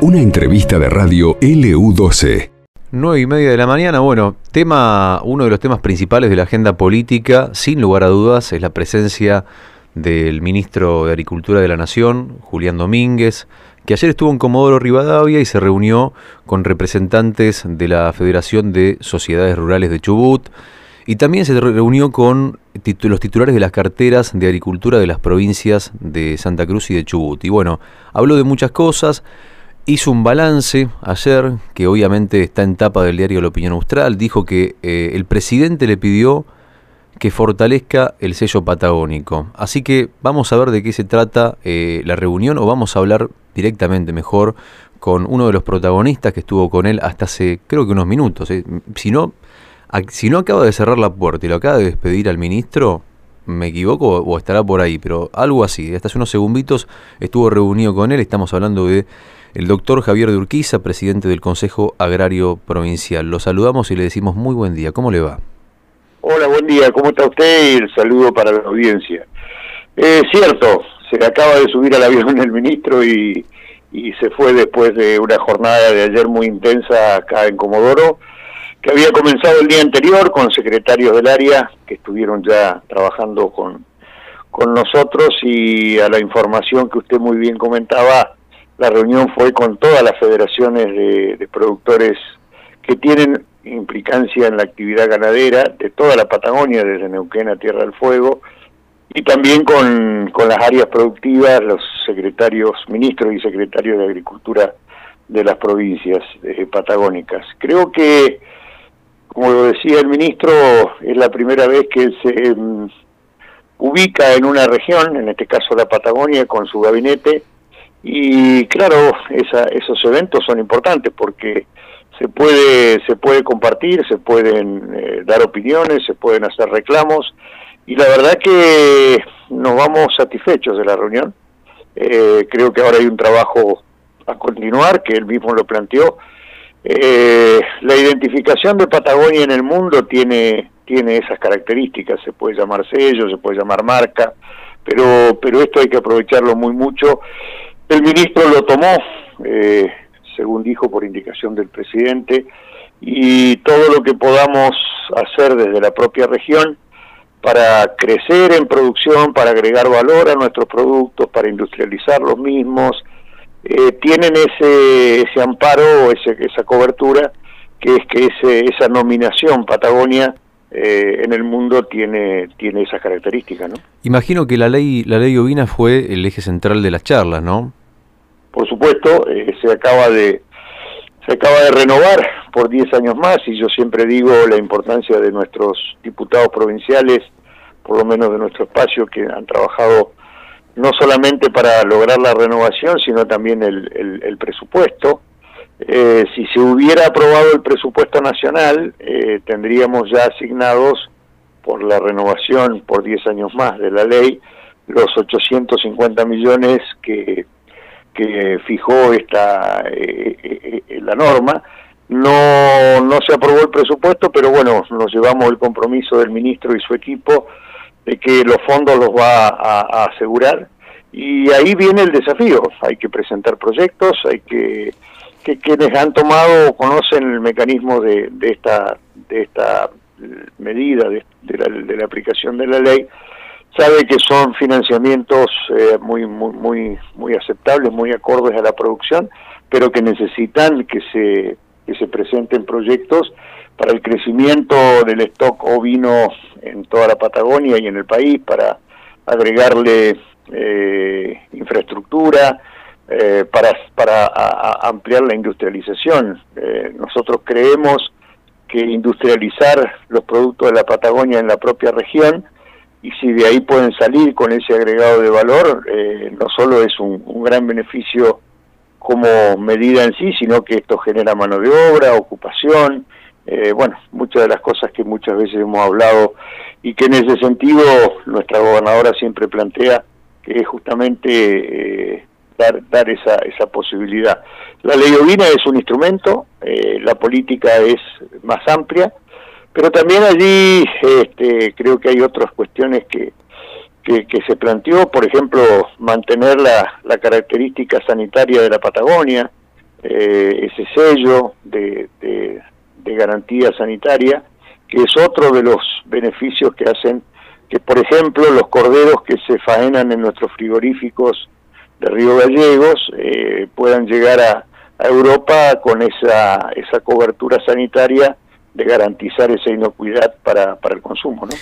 Una entrevista de radio LU12. 9 y media de la mañana, bueno, tema, uno de los temas principales de la agenda política, sin lugar a dudas, es la presencia del ministro de Agricultura de la Nación, Julián Domínguez, que ayer estuvo en Comodoro Rivadavia y se reunió con representantes de la Federación de Sociedades Rurales de Chubut, y también se reunió con los titulares de las carteras de agricultura de las provincias de Santa Cruz y de Chubut. Y bueno, habló de muchas cosas, hizo un balance ayer, que obviamente está en tapa del diario La Opinión Austral, dijo que eh, el presidente le pidió que fortalezca el sello patagónico. Así que vamos a ver de qué se trata eh, la reunión o vamos a hablar directamente mejor con uno de los protagonistas que estuvo con él hasta hace creo que unos minutos. Eh. Si, no, si no acaba de cerrar la puerta y lo acaba de despedir al ministro, me equivoco o estará por ahí, pero algo así. Hasta hace unos segunditos estuvo reunido con él, estamos hablando de el doctor Javier de Urquiza, presidente del Consejo Agrario Provincial. Lo saludamos y le decimos muy buen día. ¿Cómo le va? Hola, buen día. ¿Cómo está usted? Y el saludo para la audiencia. Es cierto, se le acaba de subir al avión el ministro y, y se fue después de una jornada de ayer muy intensa acá en Comodoro, que había comenzado el día anterior con secretarios del área que estuvieron ya trabajando con, con nosotros y a la información que usted muy bien comentaba, la reunión fue con todas las federaciones de, productores que tienen implicancia en la actividad ganadera de toda la Patagonia, desde Neuquén a Tierra del Fuego, y también con, con las áreas productivas, los secretarios, ministros y secretarios de Agricultura de las provincias eh, patagónicas. Creo que, como lo decía el ministro, es la primera vez que se mm, ubica en una región, en este caso la Patagonia, con su gabinete, y claro, esa, esos eventos son importantes porque se puede, se puede compartir, se pueden eh, dar opiniones, se pueden hacer reclamos y la verdad que nos vamos satisfechos de la reunión. Eh, creo que ahora hay un trabajo a continuar, que él mismo lo planteó. Eh, la identificación de Patagonia en el mundo tiene, tiene esas características, se puede llamar sello, se puede llamar marca, pero, pero esto hay que aprovecharlo muy mucho. El ministro lo tomó, eh, según dijo, por indicación del presidente, y todo lo que podamos hacer desde la propia región para crecer en producción, para agregar valor a nuestros productos, para industrializar los mismos, eh, tienen ese, ese amparo, ese, esa cobertura, que es que ese, esa nominación Patagonia eh, en el mundo tiene, tiene esas características, ¿no? Imagino que la ley, la ley ovina fue el eje central de las charlas, ¿no? Por supuesto, eh, se acaba de se acaba de renovar por 10 años más y yo siempre digo la importancia de nuestros diputados provinciales, por lo menos de nuestro espacio, que han trabajado no solamente para lograr la renovación, sino también el, el presupuesto. Eh, si se hubiera aprobado el presupuesto nacional, eh, tendríamos ya asignados por la renovación por 10 años más de la ley los 850 millones que, que fijó esta eh, la norma. No, no se aprobó el presupuesto, pero bueno, nos llevamos el compromiso del ministro y su equipo de que los fondos los va a asegurar. Y ahí viene el desafío, hay que presentar proyectos, hay que que quienes han tomado conocen el mecanismo de, de esta de esta medida de, de, la, aplicación de la ley sabe que son financiamientos eh, muy muy muy muy aceptables muy acordes a la producción pero que necesitan que se que se presenten proyectos para el crecimiento del stock ovino en toda la Patagonia y en el país para agregarle eh, infraestructura eh, para, para ampliar la industrialización. Eh, nosotros creemos que industrializar los productos de la Patagonia en la propia región y si de ahí pueden salir con ese agregado de valor, eh, no solo es un, un, gran beneficio como medida en sí, sino que esto genera mano de obra, ocupación, bueno, muchas de las cosas que muchas veces hemos hablado y que en ese sentido nuestra gobernadora siempre plantea que es justamente dar, esa, esa posibilidad. La ley ovina es un instrumento, eh, la política es más amplia, pero también allí este, creo que hay otras cuestiones que, que, se planteó, por ejemplo, mantener la, la característica sanitaria de la Patagonia, eh, ese sello de, de, garantía sanitaria, que es otro de los beneficios que hacen que, por ejemplo, los corderos que se faenan en nuestros frigoríficos de Río Gallegos eh, puedan llegar a, a, Europa con esa, esa cobertura sanitaria de garantizar esa inocuidad para, para el consumo. ¿no?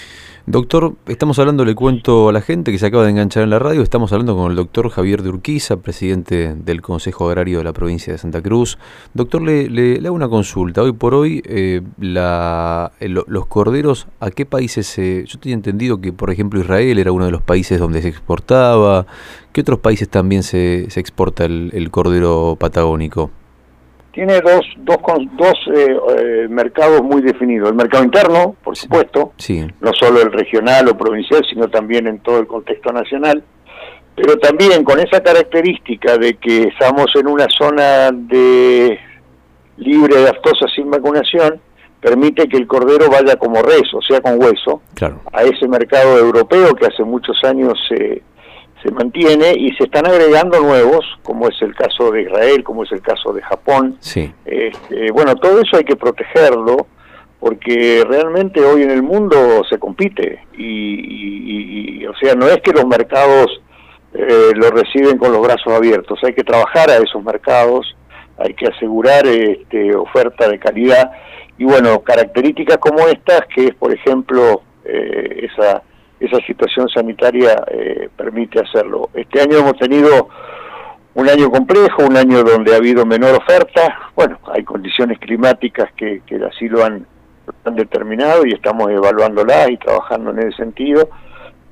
Doctor, estamos hablando, le cuento a la gente que se acaba de enganchar en la radio, estamos hablando con el doctor Javier de Urquiza, presidente del Consejo Agrario de la provincia de Santa Cruz. Doctor, le, le, hago una consulta. Hoy por hoy, eh, la, los corderos, ¿a qué países se...? yo tenía entendido que, por ejemplo, Israel era uno de los países donde se exportaba. ¿Qué otros países también se, se exporta el cordero patagónico? Tiene dos, dos, dos eh, eh, mercados muy definidos. El mercado interno, por supuesto, no solo el regional o provincial, sino también en todo el contexto nacional, pero también con esa característica de que estamos en una zona de libre de aftosa sin vacunación, permite que el cordero vaya como res, o sea, con hueso, a ese mercado europeo que hace muchos años se se mantiene y se están agregando nuevos, como es el caso de Israel, como es el caso de Japón. Sí. Este, bueno, todo eso hay que protegerlo porque realmente hoy en el mundo se compite y, o sea, no es que los mercados eh, lo reciben con los brazos abiertos, hay que trabajar a esos mercados, hay que asegurar este, oferta de calidad y bueno, características como estas, que es por ejemplo eh, esa esa situación sanitaria eh, permite hacerlo. Este año hemos tenido un año complejo, un año donde ha habido menor oferta. Bueno, hay condiciones climáticas que, que así lo han, determinado y estamos evaluándolas y trabajando en ese sentido.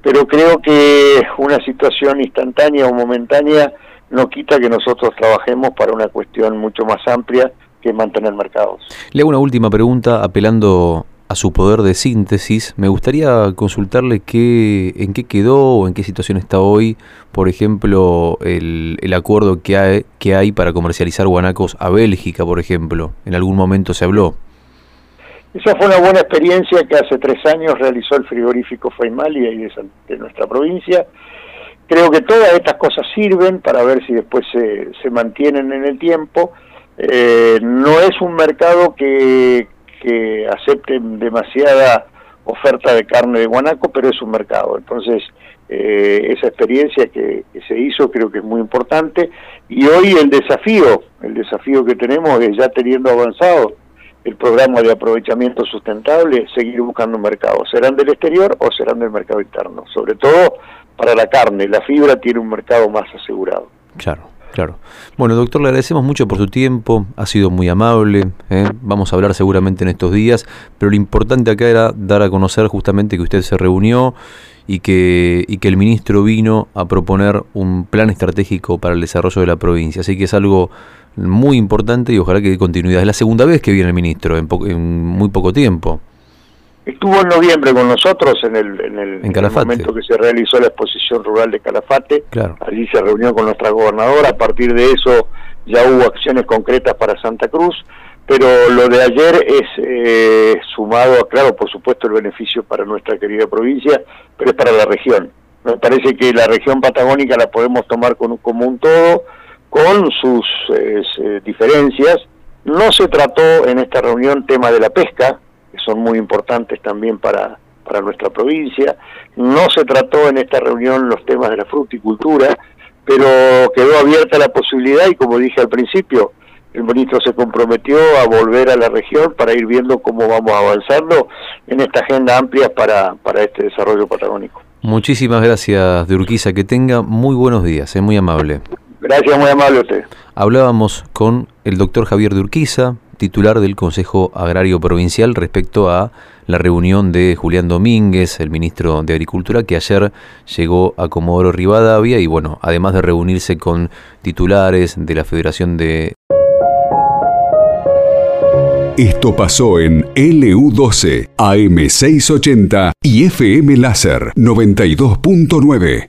Pero creo que una situación instantánea o momentánea no quita que nosotros trabajemos para una cuestión mucho más amplia que mantener mercados. Le hago una última pregunta apelando a su poder de síntesis, me gustaría consultarle qué, en qué quedó o en qué situación está hoy, por ejemplo, el, el acuerdo que hay, que hay para comercializar guanacos a Bélgica, por ejemplo. En algún momento se habló. Esa fue una buena experiencia que hace tres años realizó el frigorífico Faimalia de nuestra provincia. Creo que todas estas cosas sirven para ver si después se, se mantienen en el tiempo. Eh, no es un mercado que, que acepten demasiada oferta de carne de guanaco, pero es un mercado. Entonces, eh, esa experiencia que, se hizo creo que es muy importante. Y hoy el desafío, el desafío que tenemos es ya teniendo avanzado el programa de aprovechamiento sustentable, seguir buscando mercados. ¿Serán del exterior o serán del mercado interno? Sobre todo para la carne, la fibra tiene un mercado más asegurado. Claro. Claro. Bueno, doctor, le agradecemos mucho por su tiempo, ha sido muy amable, ¿eh? vamos a hablar seguramente en estos días, pero lo importante acá era dar a conocer justamente que usted se reunió y que, y que el ministro vino a proponer un plan estratégico para el desarrollo de la provincia. Así que es algo muy importante y ojalá que dé continuidad. Es la segunda vez que viene el ministro en, en muy poco tiempo. Estuvo en noviembre con nosotros en el, en el, momento que se realizó la exposición rural de Calafate. Allí se reunió con nuestra gobernadora. A partir de eso ya hubo acciones concretas para Santa Cruz. Pero lo de ayer es eh, sumado a, claro, por supuesto, el beneficio para nuestra querida provincia, pero es para la región. Me parece que la región patagónica la podemos tomar con, como un todo, con sus eh, diferencias. No se trató en esta reunión tema de la pesca, que son muy importantes también para, para nuestra provincia. No se trató en esta reunión los temas de la fruticultura, pero quedó abierta la posibilidad y como dije al principio, el ministro se comprometió a volver a la región para ir viendo cómo vamos avanzando en esta agenda amplia para, para este desarrollo patagónico. Muchísimas gracias, de Urquiza. Que tenga muy buenos días, es muy amable. Gracias, muy amable usted. Hablábamos con el doctor Javier de Urquiza, titular del Consejo Agrario Provincial respecto a la reunión de Julián Domínguez, el ministro de Agricultura, que ayer llegó a Comodoro Rivadavia y bueno, además de reunirse con titulares de la Federación de... Esto pasó en LU12, AM680 y FM Láser 92.9.